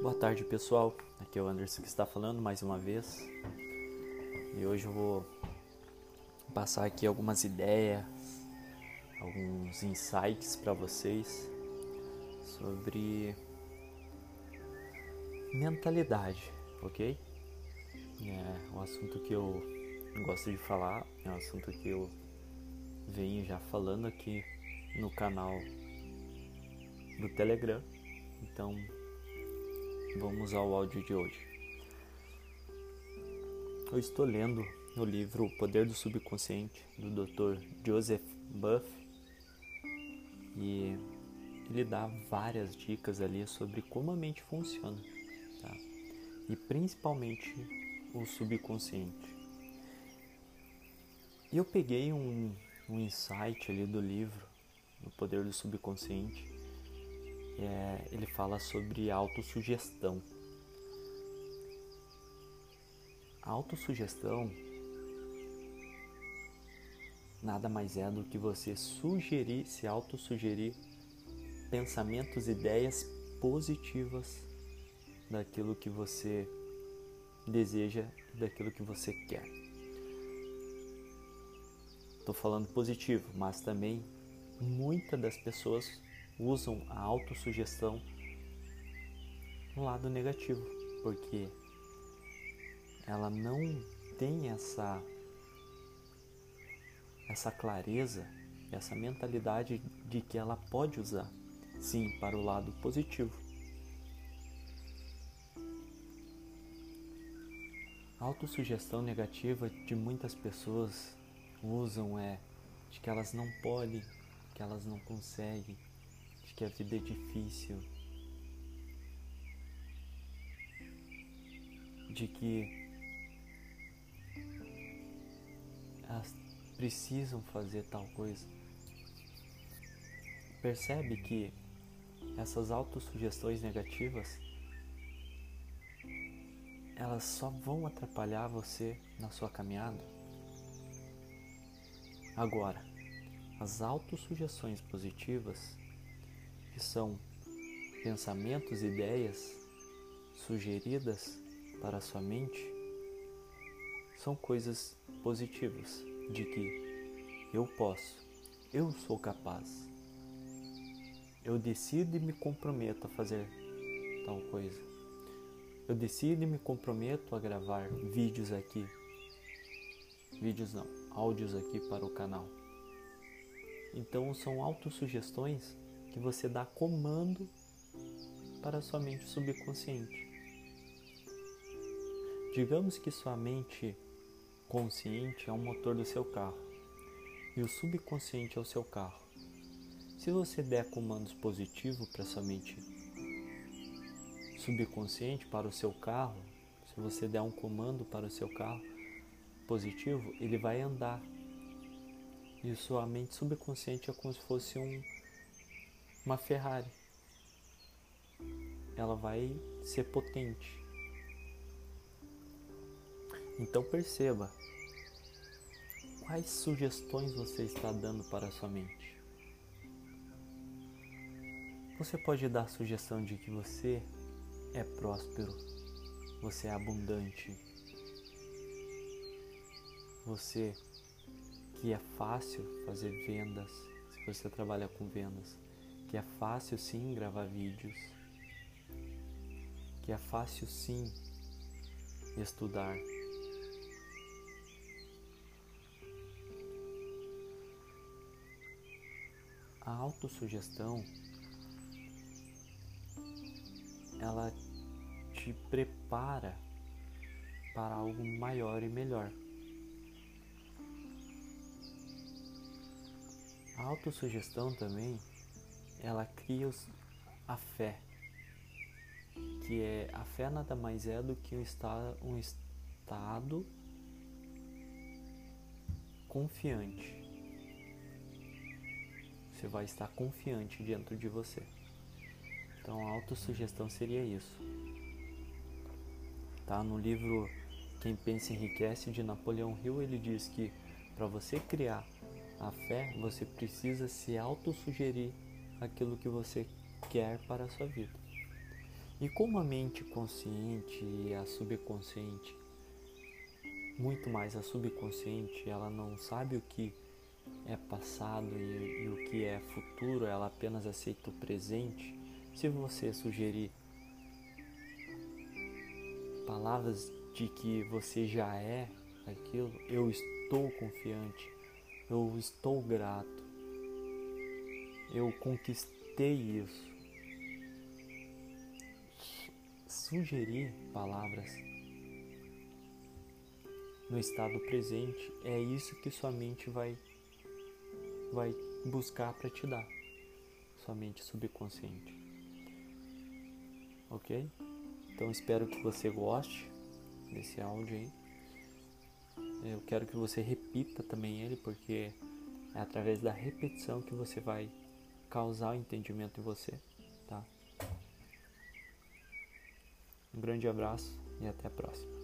Boa tarde pessoal, aqui é o Anderson que está falando mais uma vez. E hoje eu vou passar aqui algumas ideias, alguns insights para vocês sobre mentalidade, ok? É um assunto que eu gosto de falar, é um assunto que eu venho já falando aqui no canal do Telegram, então Vamos ao áudio de hoje. Eu estou lendo o livro O Poder do Subconsciente do Dr. Joseph Buff e ele dá várias dicas ali sobre como a mente funciona, tá? E principalmente o subconsciente. E eu peguei um, um insight ali do livro O Poder do Subconsciente é, ele fala sobre autossugestão. Autossugestão nada mais é do que você sugerir, se autossugerir pensamentos, ideias positivas daquilo que você deseja, daquilo que você quer. Estou falando positivo, mas também muitas das pessoas usam a autossugestão no lado negativo, porque ela não tem essa essa clareza, essa mentalidade de que ela pode usar sim para o lado positivo. A autossugestão negativa de muitas pessoas usam é de que elas não podem, que elas não conseguem, que a vida é difícil, de que elas precisam fazer tal coisa. Percebe que essas autossugestões negativas elas só vão atrapalhar você na sua caminhada. Agora, as autossugestões positivas que são pensamentos, ideias sugeridas para a sua mente, são coisas positivas de que eu posso, eu sou capaz. Eu decido e me comprometo a fazer tal coisa. Eu decido e me comprometo a gravar vídeos aqui. Vídeos não, áudios aqui para o canal. Então são autossugestões que você dá comando para sua mente subconsciente. Digamos que sua mente consciente é o motor do seu carro e o subconsciente é o seu carro. Se você der comandos positivos para sua mente subconsciente para o seu carro, se você der um comando para o seu carro positivo, ele vai andar. E sua mente subconsciente é como se fosse um uma Ferrari. Ela vai ser potente. Então perceba quais sugestões você está dando para a sua mente. Você pode dar a sugestão de que você é próspero, você é abundante, você que é fácil fazer vendas, se você trabalha com vendas, que é fácil sim gravar vídeos, que é fácil sim estudar. A autossugestão ela te prepara para algo maior e melhor. A autossugestão também ela cria a fé, que é a fé nada mais é do que um estado, um estado confiante. Você vai estar confiante dentro de você. Então a autossugestão seria isso. Tá no livro Quem pensa enriquece de Napoleão Hill, ele diz que para você criar a fé, você precisa se autossugerir aquilo que você quer para a sua vida. E como a mente consciente e a subconsciente, muito mais a subconsciente, ela não sabe o que é passado e, e, o que é futuro, ela apenas aceita o presente. Se você sugerir palavras de que você já é aquilo, eu estou confiante, eu estou grato, eu conquistei isso. Sugerir palavras no estado presente é isso que sua mente vai vai buscar para te dar, sua mente subconsciente. Ok? Então espero que você goste desse áudio aí. Eu quero que você repita também ele, porque é através da repetição que você vai causar entendimento em você, tá? Um grande abraço e até a próxima.